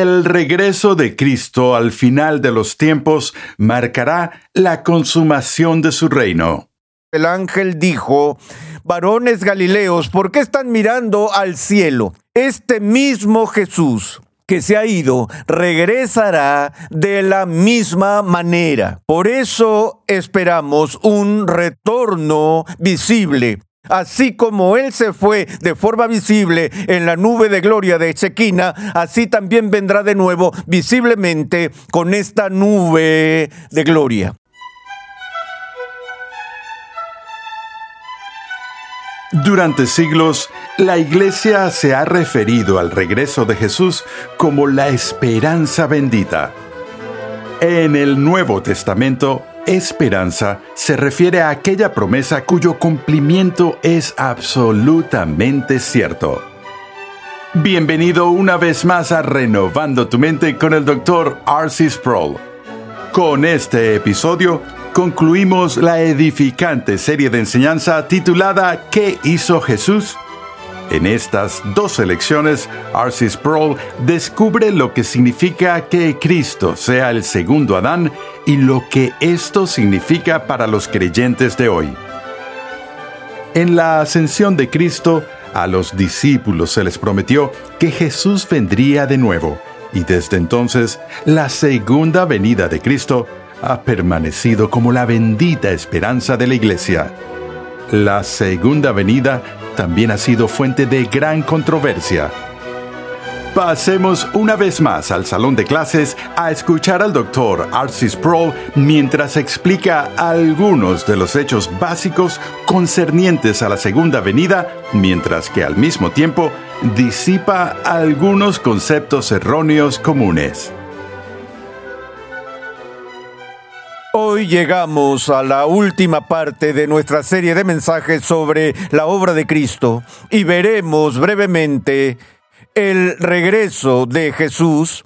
El regreso de Cristo al final de los tiempos marcará la consumación de su reino. El ángel dijo, varones Galileos, ¿por qué están mirando al cielo? Este mismo Jesús que se ha ido regresará de la misma manera. Por eso esperamos un retorno visible. Así como Él se fue de forma visible en la nube de gloria de Chequina, así también vendrá de nuevo visiblemente con esta nube de gloria. Durante siglos, la Iglesia se ha referido al regreso de Jesús como la esperanza bendita. En el Nuevo Testamento, esperanza se refiere a aquella promesa cuyo cumplimiento es absolutamente cierto. Bienvenido una vez más a Renovando tu Mente con el Dr. Arcis Sproul. Con este episodio, concluimos la edificante serie de enseñanza titulada ¿Qué hizo Jesús? En estas dos elecciones, R.C. Sproul descubre lo que significa que Cristo sea el segundo Adán y lo que esto significa para los creyentes de hoy. En la ascensión de Cristo, a los discípulos se les prometió que Jesús vendría de nuevo, y desde entonces la segunda venida de Cristo ha permanecido como la bendita esperanza de la Iglesia. La segunda venida también ha sido fuente de gran controversia. Pasemos una vez más al salón de clases a escuchar al doctor Arcis Pro mientras explica algunos de los hechos básicos concernientes a la segunda venida, mientras que al mismo tiempo disipa algunos conceptos erróneos comunes. Hoy llegamos a la última parte de nuestra serie de mensajes sobre la obra de Cristo y veremos brevemente el regreso de Jesús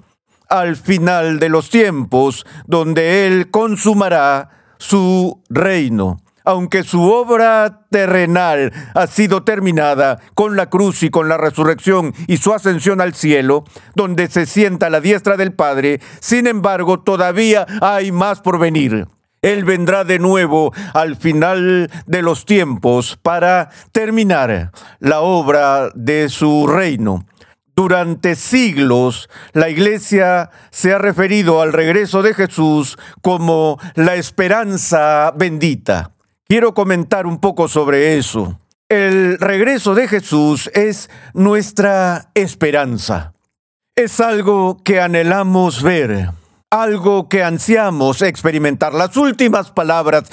al final de los tiempos, donde Él consumará su reino. Aunque su obra terrenal ha sido terminada con la cruz y con la resurrección y su ascensión al cielo, donde se sienta a la diestra del Padre, sin embargo todavía hay más por venir. Él vendrá de nuevo al final de los tiempos para terminar la obra de su reino. Durante siglos, la iglesia se ha referido al regreso de Jesús como la esperanza bendita. Quiero comentar un poco sobre eso. El regreso de Jesús es nuestra esperanza. Es algo que anhelamos ver, algo que ansiamos experimentar. Las últimas palabras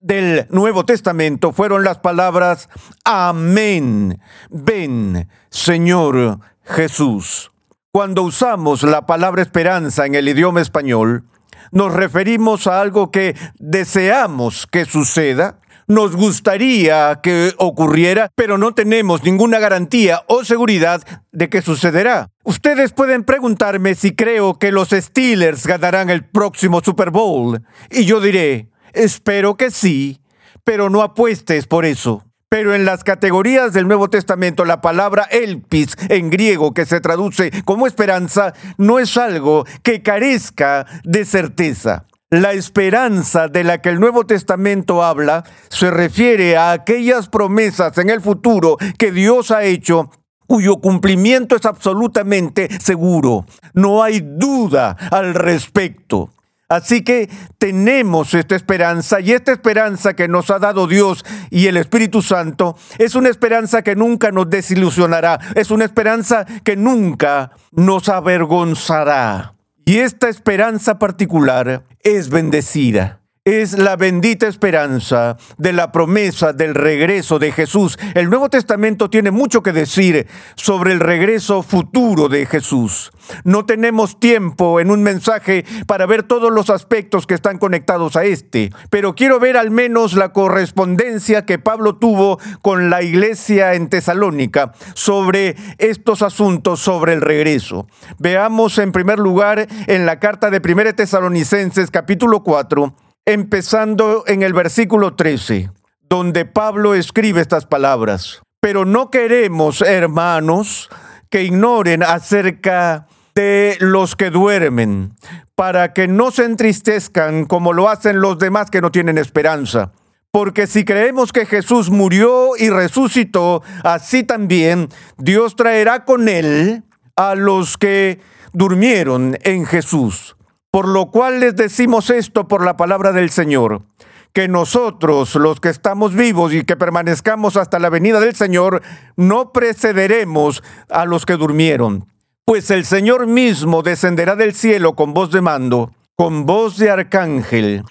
del Nuevo Testamento fueron las palabras Amén. Ven, Señor Jesús. Cuando usamos la palabra esperanza en el idioma español, nos referimos a algo que deseamos que suceda, nos gustaría que ocurriera, pero no tenemos ninguna garantía o seguridad de que sucederá. Ustedes pueden preguntarme si creo que los Steelers ganarán el próximo Super Bowl, y yo diré, espero que sí, pero no apuestes por eso. Pero en las categorías del Nuevo Testamento, la palabra elpis en griego, que se traduce como esperanza, no es algo que carezca de certeza. La esperanza de la que el Nuevo Testamento habla se refiere a aquellas promesas en el futuro que Dios ha hecho cuyo cumplimiento es absolutamente seguro. No hay duda al respecto. Así que tenemos esta esperanza y esta esperanza que nos ha dado Dios y el Espíritu Santo es una esperanza que nunca nos desilusionará, es una esperanza que nunca nos avergonzará. Y esta esperanza particular es bendecida es la bendita esperanza de la promesa del regreso de Jesús. El Nuevo Testamento tiene mucho que decir sobre el regreso futuro de Jesús. No tenemos tiempo en un mensaje para ver todos los aspectos que están conectados a este, pero quiero ver al menos la correspondencia que Pablo tuvo con la iglesia en Tesalónica sobre estos asuntos sobre el regreso. Veamos en primer lugar en la carta de 1 Tesalonicenses capítulo 4 empezando en el versículo 13, donde Pablo escribe estas palabras. Pero no queremos, hermanos, que ignoren acerca de los que duermen, para que no se entristezcan como lo hacen los demás que no tienen esperanza. Porque si creemos que Jesús murió y resucitó, así también Dios traerá con él a los que durmieron en Jesús. Por lo cual les decimos esto por la palabra del Señor, que nosotros, los que estamos vivos y que permanezcamos hasta la venida del Señor, no precederemos a los que durmieron. Pues el Señor mismo descenderá del cielo con voz de mando, con voz de arcángel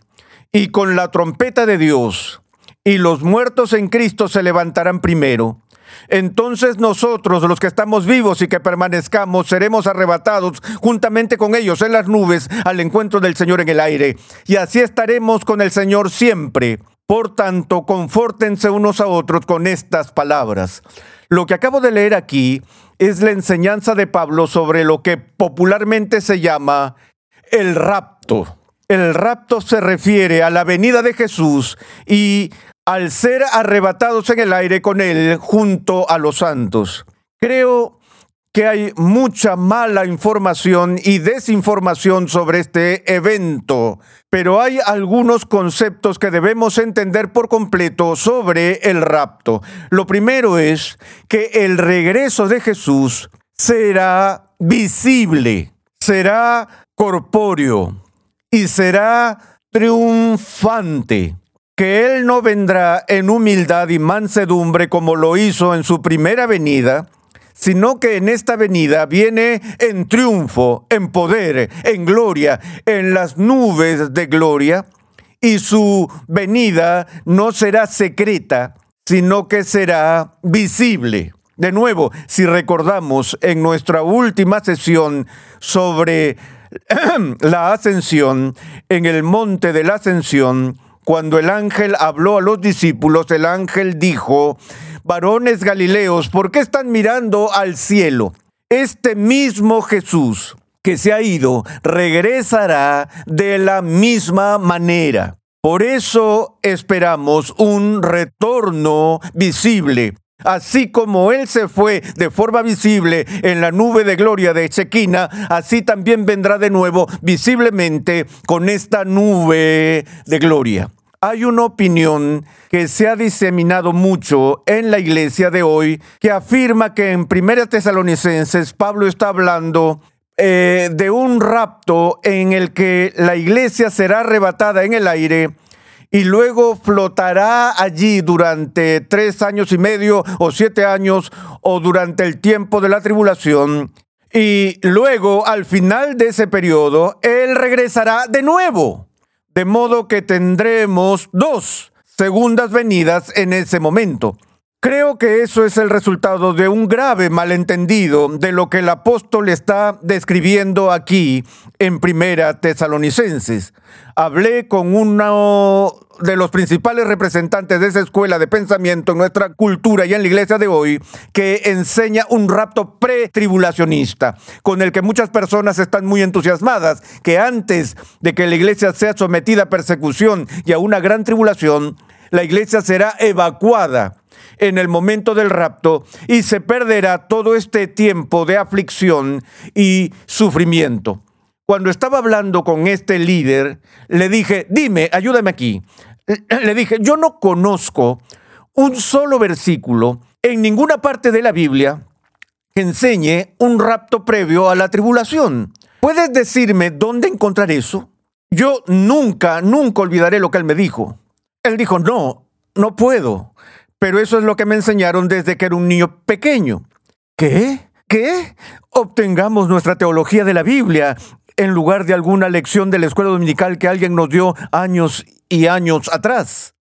y con la trompeta de Dios, y los muertos en Cristo se levantarán primero. Entonces nosotros, los que estamos vivos y que permanezcamos, seremos arrebatados juntamente con ellos en las nubes al encuentro del Señor en el aire. Y así estaremos con el Señor siempre. Por tanto, confórtense unos a otros con estas palabras. Lo que acabo de leer aquí es la enseñanza de Pablo sobre lo que popularmente se llama el rapto. El rapto se refiere a la venida de Jesús y al ser arrebatados en el aire con Él junto a los santos. Creo que hay mucha mala información y desinformación sobre este evento, pero hay algunos conceptos que debemos entender por completo sobre el rapto. Lo primero es que el regreso de Jesús será visible, será corpóreo y será triunfante que Él no vendrá en humildad y mansedumbre como lo hizo en su primera venida, sino que en esta venida viene en triunfo, en poder, en gloria, en las nubes de gloria, y su venida no será secreta, sino que será visible. De nuevo, si recordamos en nuestra última sesión sobre la ascensión, en el monte de la ascensión, cuando el ángel habló a los discípulos, el ángel dijo, varones Galileos, ¿por qué están mirando al cielo? Este mismo Jesús que se ha ido regresará de la misma manera. Por eso esperamos un retorno visible. Así como Él se fue de forma visible en la nube de gloria de Chequina, así también vendrá de nuevo visiblemente con esta nube de gloria. Hay una opinión que se ha diseminado mucho en la iglesia de hoy que afirma que en Primera Tesalonicenses Pablo está hablando eh, de un rapto en el que la iglesia será arrebatada en el aire y luego flotará allí durante tres años y medio o siete años o durante el tiempo de la tribulación. Y luego, al final de ese periodo, Él regresará de nuevo. De modo que tendremos dos segundas venidas en ese momento. Creo que eso es el resultado de un grave malentendido de lo que el apóstol está describiendo aquí en Primera Tesalonicenses. Hablé con uno de los principales representantes de esa escuela de pensamiento en nuestra cultura y en la iglesia de hoy que enseña un rapto pretribulacionista, con el que muchas personas están muy entusiasmadas, que antes de que la iglesia sea sometida a persecución y a una gran tribulación, la iglesia será evacuada en el momento del rapto y se perderá todo este tiempo de aflicción y sufrimiento. Cuando estaba hablando con este líder, le dije, dime, ayúdame aquí. Le dije, yo no conozco un solo versículo en ninguna parte de la Biblia que enseñe un rapto previo a la tribulación. ¿Puedes decirme dónde encontrar eso? Yo nunca, nunca olvidaré lo que él me dijo. Él dijo, no, no puedo. Pero eso es lo que me enseñaron desde que era un niño pequeño. ¿Qué? ¿Qué? Obtengamos nuestra teología de la Biblia en lugar de alguna lección de la escuela dominical que alguien nos dio años y años atrás.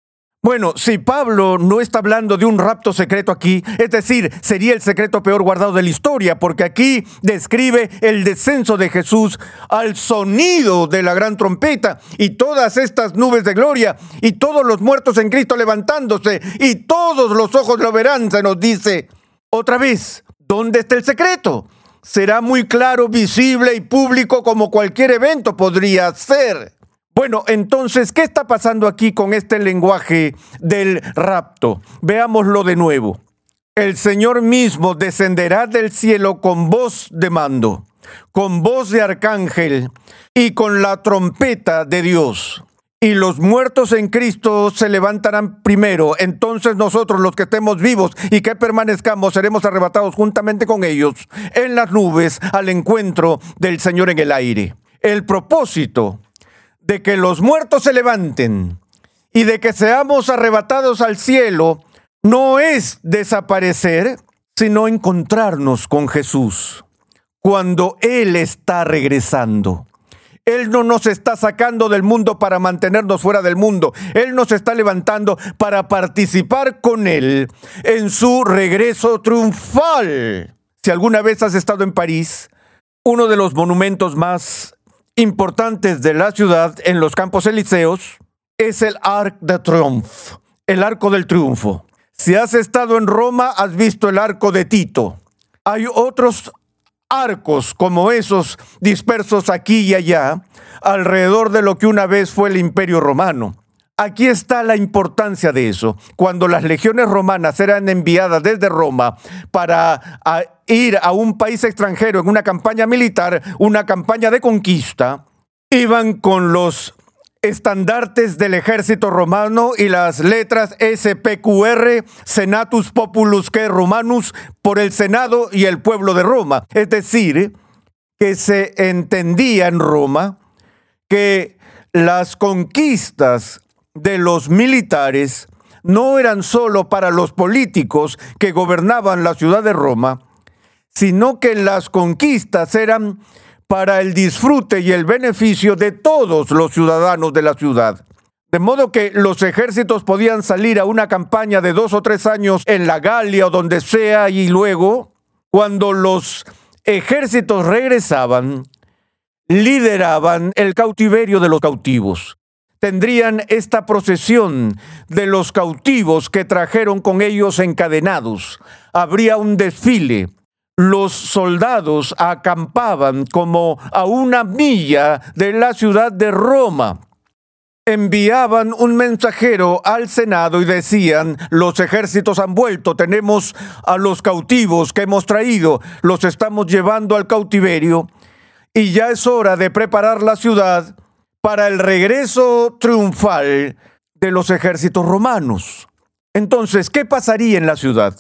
Bueno, si Pablo no está hablando de un rapto secreto aquí, es decir, sería el secreto peor guardado de la historia, porque aquí describe el descenso de Jesús al sonido de la gran trompeta y todas estas nubes de gloria y todos los muertos en Cristo levantándose y todos los ojos lo verán, se nos dice. Otra vez, ¿dónde está el secreto? Será muy claro, visible y público como cualquier evento podría ser. Bueno, entonces, ¿qué está pasando aquí con este lenguaje del rapto? Veámoslo de nuevo. El Señor mismo descenderá del cielo con voz de mando. con voz de arcángel y con la trompeta de Dios. Y los muertos en Cristo se levantarán primero. Entonces nosotros los que estemos vivos y que permanezcamos seremos arrebatados juntamente con ellos en las nubes al encuentro del Señor en el aire. El propósito de que los muertos se levanten y de que seamos arrebatados al cielo no es desaparecer, sino encontrarnos con Jesús cuando Él está regresando. Él no nos está sacando del mundo para mantenernos fuera del mundo. Él nos está levantando para participar con Él en su regreso triunfal. Si alguna vez has estado en París, uno de los monumentos más importantes de la ciudad en los Campos Elíseos es el Arc de Triomphe, el Arco del Triunfo. Si has estado en Roma, has visto el Arco de Tito. Hay otros arcos como esos dispersos aquí y allá alrededor de lo que una vez fue el imperio romano. Aquí está la importancia de eso. Cuando las legiones romanas eran enviadas desde Roma para ir a un país extranjero en una campaña militar, una campaña de conquista, iban con los estandartes del ejército romano y las letras SPQR, Senatus Populus que Romanus, por el Senado y el pueblo de Roma. Es decir, que se entendía en Roma que las conquistas de los militares no eran solo para los políticos que gobernaban la ciudad de Roma, sino que las conquistas eran para el disfrute y el beneficio de todos los ciudadanos de la ciudad. De modo que los ejércitos podían salir a una campaña de dos o tres años en la Galia o donde sea y luego, cuando los ejércitos regresaban, lideraban el cautiverio de los cautivos. Tendrían esta procesión de los cautivos que trajeron con ellos encadenados. Habría un desfile los soldados acampaban como a una milla de la ciudad de Roma. Enviaban un mensajero al Senado y decían, los ejércitos han vuelto, tenemos a los cautivos que hemos traído, los estamos llevando al cautiverio y ya es hora de preparar la ciudad para el regreso triunfal de los ejércitos romanos. Entonces, ¿qué pasaría en la ciudad?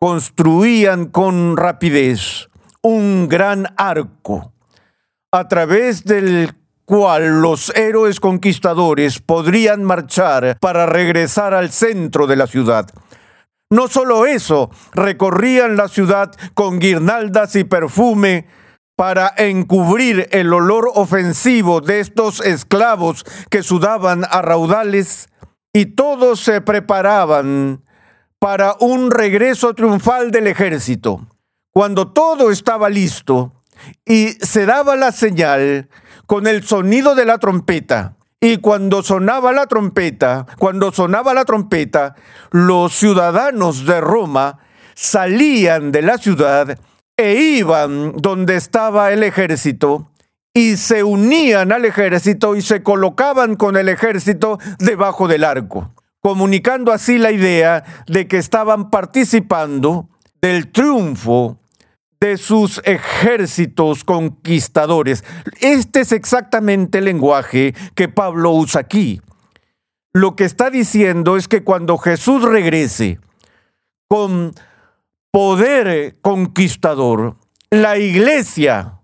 construían con rapidez un gran arco a través del cual los héroes conquistadores podrían marchar para regresar al centro de la ciudad. No solo eso, recorrían la ciudad con guirnaldas y perfume para encubrir el olor ofensivo de estos esclavos que sudaban a raudales, y todos se preparaban para un regreso triunfal del ejército. Cuando todo estaba listo y se daba la señal con el sonido de la trompeta, y cuando sonaba la trompeta, cuando sonaba la trompeta, los ciudadanos de Roma salían de la ciudad e iban donde estaba el ejército y se unían al ejército y se colocaban con el ejército debajo del arco comunicando así la idea de que estaban participando del triunfo de sus ejércitos conquistadores. Este es exactamente el lenguaje que Pablo usa aquí. Lo que está diciendo es que cuando Jesús regrese con poder conquistador, la iglesia,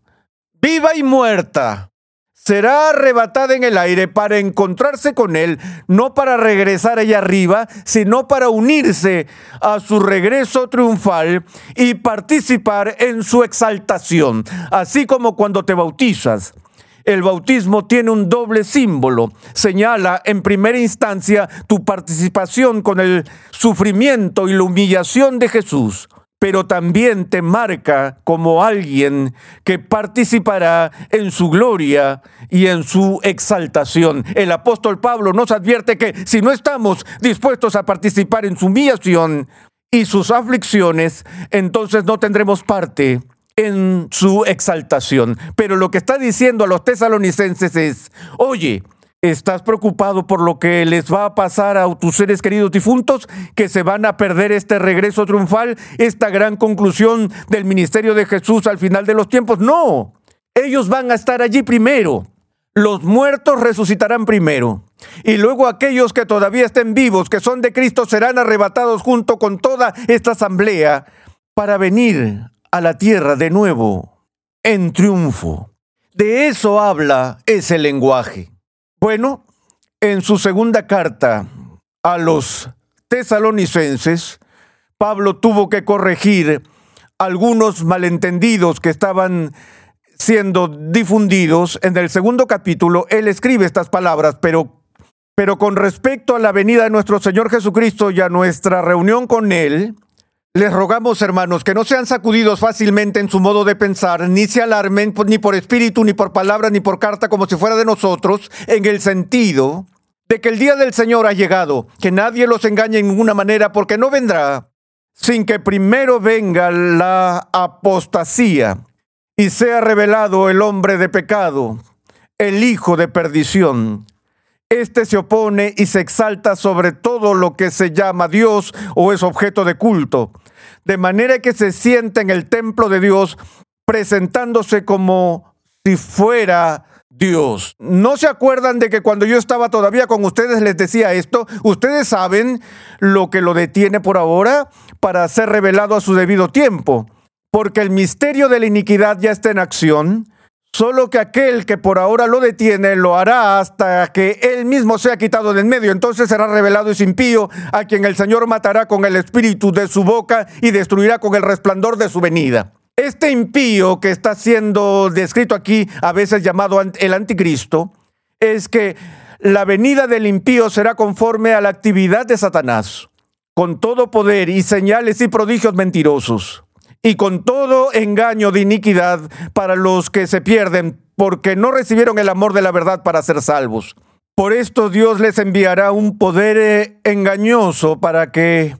viva y muerta, será arrebatada en el aire para encontrarse con Él, no para regresar allá arriba, sino para unirse a su regreso triunfal y participar en su exaltación, así como cuando te bautizas. El bautismo tiene un doble símbolo. Señala en primera instancia tu participación con el sufrimiento y la humillación de Jesús pero también te marca como alguien que participará en su gloria y en su exaltación. El apóstol Pablo nos advierte que si no estamos dispuestos a participar en su humillación y sus aflicciones, entonces no tendremos parte en su exaltación. Pero lo que está diciendo a los tesalonicenses es, oye, ¿Estás preocupado por lo que les va a pasar a tus seres queridos difuntos? ¿Que se van a perder este regreso triunfal, esta gran conclusión del ministerio de Jesús al final de los tiempos? No, ellos van a estar allí primero. Los muertos resucitarán primero. Y luego aquellos que todavía estén vivos, que son de Cristo, serán arrebatados junto con toda esta asamblea para venir a la tierra de nuevo en triunfo. De eso habla ese lenguaje. Bueno, en su segunda carta a los tesalonicenses, Pablo tuvo que corregir algunos malentendidos que estaban siendo difundidos. En el segundo capítulo, él escribe estas palabras, pero, pero con respecto a la venida de nuestro Señor Jesucristo y a nuestra reunión con Él, les rogamos, hermanos, que no sean sacudidos fácilmente en su modo de pensar, ni se alarmen ni por espíritu, ni por palabra, ni por carta, como si fuera de nosotros, en el sentido de que el día del Señor ha llegado, que nadie los engañe en ninguna manera, porque no vendrá sin que primero venga la apostasía y sea revelado el hombre de pecado, el hijo de perdición. Este se opone y se exalta sobre todo lo que se llama Dios o es objeto de culto de manera que se sienta en el templo de Dios presentándose como si fuera Dios. ¿No se acuerdan de que cuando yo estaba todavía con ustedes les decía esto? Ustedes saben lo que lo detiene por ahora para ser revelado a su debido tiempo, porque el misterio de la iniquidad ya está en acción Solo que aquel que por ahora lo detiene lo hará hasta que él mismo sea quitado de en medio. Entonces será revelado ese impío a quien el Señor matará con el espíritu de su boca y destruirá con el resplandor de su venida. Este impío que está siendo descrito aquí, a veces llamado el anticristo, es que la venida del impío será conforme a la actividad de Satanás, con todo poder y señales y prodigios mentirosos y con todo engaño de iniquidad para los que se pierden, porque no recibieron el amor de la verdad para ser salvos. Por esto Dios les enviará un poder eh, engañoso para que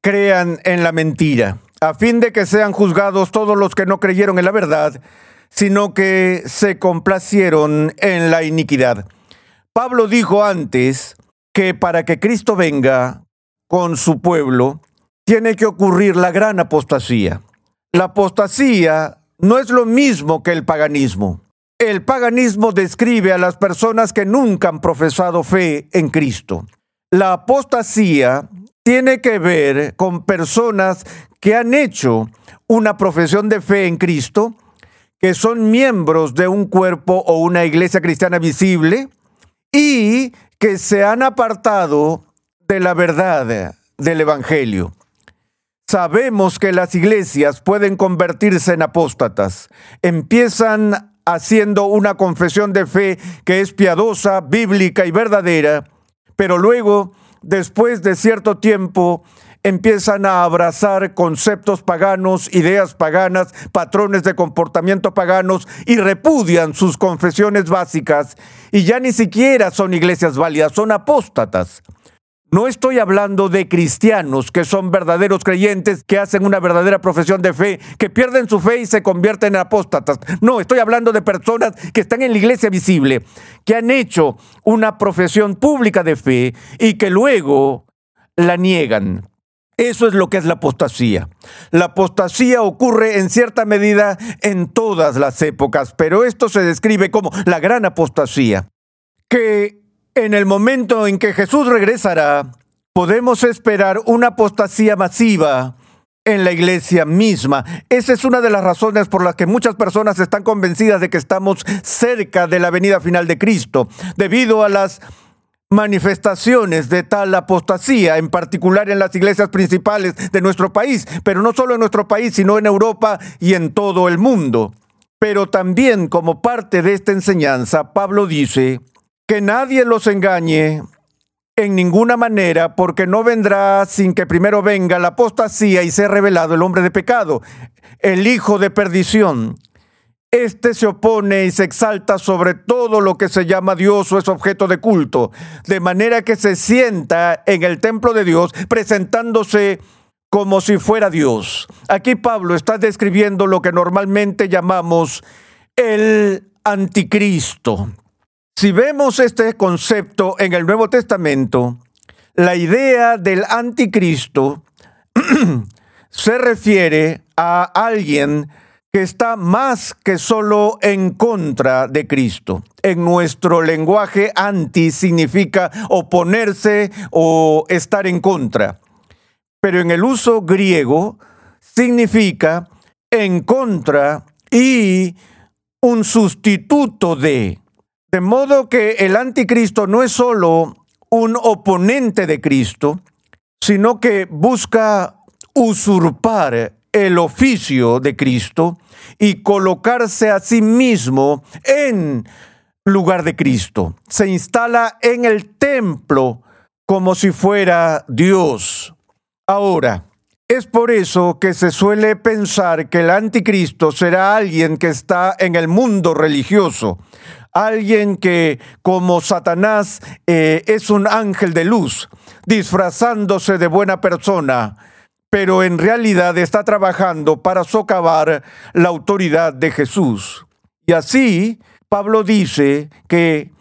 crean en la mentira, a fin de que sean juzgados todos los que no creyeron en la verdad, sino que se complacieron en la iniquidad. Pablo dijo antes que para que Cristo venga con su pueblo, tiene que ocurrir la gran apostasía. La apostasía no es lo mismo que el paganismo. El paganismo describe a las personas que nunca han profesado fe en Cristo. La apostasía tiene que ver con personas que han hecho una profesión de fe en Cristo, que son miembros de un cuerpo o una iglesia cristiana visible y que se han apartado de la verdad del Evangelio. Sabemos que las iglesias pueden convertirse en apóstatas. Empiezan haciendo una confesión de fe que es piadosa, bíblica y verdadera, pero luego, después de cierto tiempo, empiezan a abrazar conceptos paganos, ideas paganas, patrones de comportamiento paganos y repudian sus confesiones básicas y ya ni siquiera son iglesias válidas, son apóstatas. No estoy hablando de cristianos que son verdaderos creyentes, que hacen una verdadera profesión de fe, que pierden su fe y se convierten en apóstatas. No, estoy hablando de personas que están en la iglesia visible, que han hecho una profesión pública de fe y que luego la niegan. Eso es lo que es la apostasía. La apostasía ocurre en cierta medida en todas las épocas, pero esto se describe como la gran apostasía, que en el momento en que Jesús regresará, podemos esperar una apostasía masiva en la iglesia misma. Esa es una de las razones por las que muchas personas están convencidas de que estamos cerca de la venida final de Cristo, debido a las manifestaciones de tal apostasía, en particular en las iglesias principales de nuestro país, pero no solo en nuestro país, sino en Europa y en todo el mundo. Pero también como parte de esta enseñanza, Pablo dice, que nadie los engañe en ninguna manera, porque no vendrá sin que primero venga la apostasía y sea revelado el hombre de pecado, el hijo de perdición. Este se opone y se exalta sobre todo lo que se llama Dios o es objeto de culto, de manera que se sienta en el templo de Dios presentándose como si fuera Dios. Aquí Pablo está describiendo lo que normalmente llamamos el anticristo. Si vemos este concepto en el Nuevo Testamento, la idea del anticristo se refiere a alguien que está más que solo en contra de Cristo. En nuestro lenguaje, anti significa oponerse o estar en contra. Pero en el uso griego significa en contra y un sustituto de. De modo que el anticristo no es solo un oponente de Cristo, sino que busca usurpar el oficio de Cristo y colocarse a sí mismo en lugar de Cristo. Se instala en el templo como si fuera Dios. Ahora, es por eso que se suele pensar que el anticristo será alguien que está en el mundo religioso, alguien que como Satanás eh, es un ángel de luz, disfrazándose de buena persona, pero en realidad está trabajando para socavar la autoridad de Jesús. Y así, Pablo dice que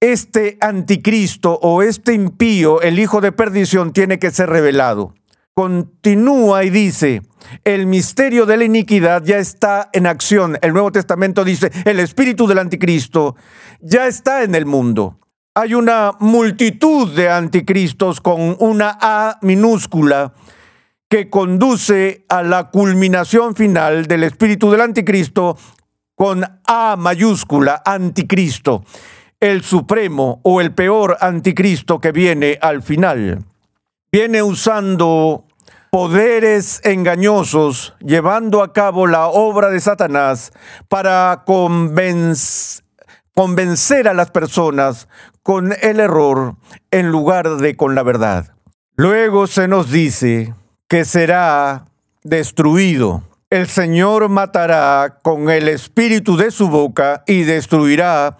este anticristo o este impío, el hijo de perdición, tiene que ser revelado. Continúa y dice, el misterio de la iniquidad ya está en acción. El Nuevo Testamento dice, el espíritu del anticristo ya está en el mundo. Hay una multitud de anticristos con una A minúscula que conduce a la culminación final del espíritu del anticristo con A mayúscula, anticristo, el supremo o el peor anticristo que viene al final. Viene usando poderes engañosos, llevando a cabo la obra de Satanás para convencer a las personas con el error en lugar de con la verdad. Luego se nos dice que será destruido. El Señor matará con el espíritu de su boca y destruirá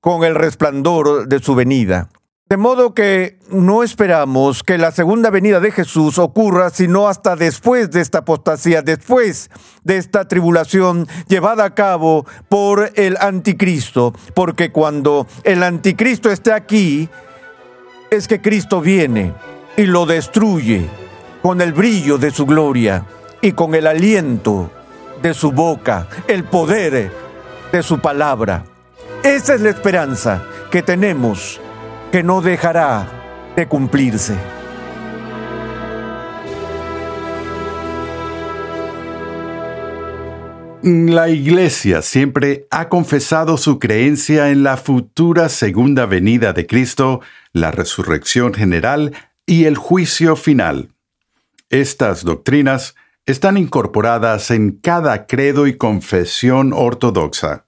con el resplandor de su venida. De modo que no esperamos que la segunda venida de Jesús ocurra sino hasta después de esta apostasía, después de esta tribulación llevada a cabo por el anticristo, porque cuando el anticristo esté aquí, es que Cristo viene y lo destruye con el brillo de su gloria y con el aliento de su boca, el poder de su palabra. Esa es la esperanza que tenemos que no dejará de cumplirse. La Iglesia siempre ha confesado su creencia en la futura segunda venida de Cristo, la resurrección general y el juicio final. Estas doctrinas están incorporadas en cada credo y confesión ortodoxa.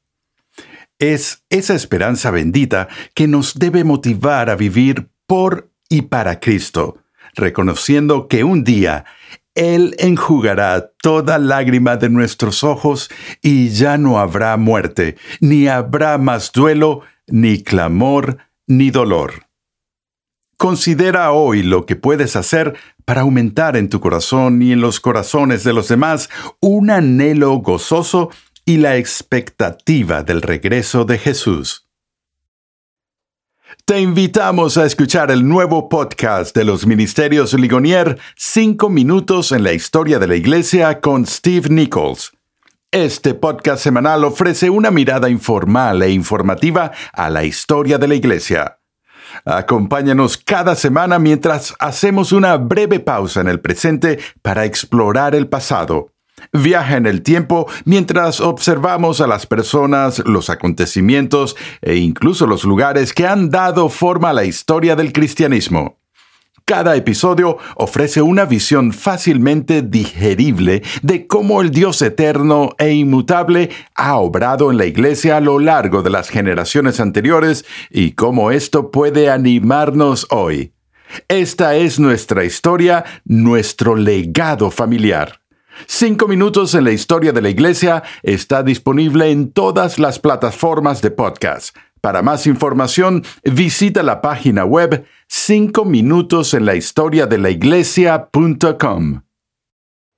Es esa esperanza bendita que nos debe motivar a vivir por y para Cristo, reconociendo que un día Él enjugará toda lágrima de nuestros ojos y ya no habrá muerte, ni habrá más duelo, ni clamor, ni dolor. Considera hoy lo que puedes hacer para aumentar en tu corazón y en los corazones de los demás un anhelo gozoso y la expectativa del regreso de Jesús. Te invitamos a escuchar el nuevo podcast de los Ministerios Ligonier, Cinco minutos en la historia de la Iglesia con Steve Nichols. Este podcast semanal ofrece una mirada informal e informativa a la historia de la Iglesia. Acompáñanos cada semana mientras hacemos una breve pausa en el presente para explorar el pasado. Viaja en el tiempo mientras observamos a las personas, los acontecimientos e incluso los lugares que han dado forma a la historia del cristianismo. Cada episodio ofrece una visión fácilmente digerible de cómo el Dios eterno e inmutable ha obrado en la Iglesia a lo largo de las generaciones anteriores y cómo esto puede animarnos hoy. Esta es nuestra historia, nuestro legado familiar. Cinco minutos en la historia de la Iglesia está disponible en todas las plataformas de podcast para más información, visita la página web 5 minutos en la historia de la iglesia.com.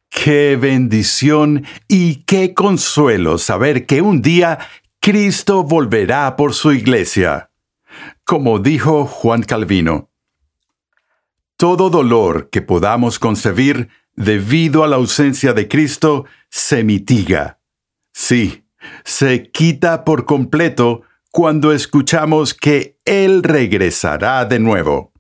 Qué bendición y qué consuelo saber que un día Cristo volverá por su iglesia. Como dijo Juan Calvino, todo dolor que podamos concebir debido a la ausencia de Cristo se mitiga. Sí, se quita por completo cuando escuchamos que Él regresará de nuevo.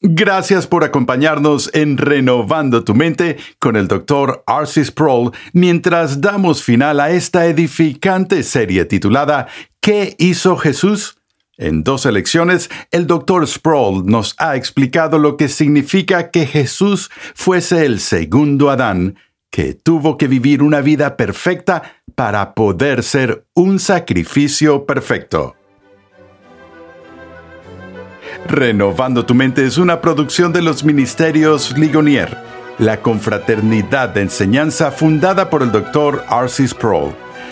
Gracias por acompañarnos en Renovando tu Mente con el Dr. Arcis Sproul mientras damos final a esta edificante serie titulada ¿Qué hizo Jesús? En dos elecciones, el Dr. Sproul nos ha explicado lo que significa que Jesús fuese el segundo Adán, que tuvo que vivir una vida perfecta para poder ser un sacrificio perfecto. Renovando tu mente es una producción de los Ministerios Ligonier, la confraternidad de enseñanza fundada por el Dr. Arcis Sproul.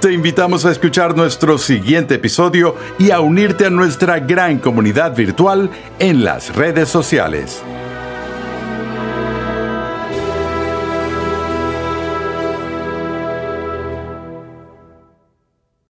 Te invitamos a escuchar nuestro siguiente episodio y a unirte a nuestra gran comunidad virtual en las redes sociales.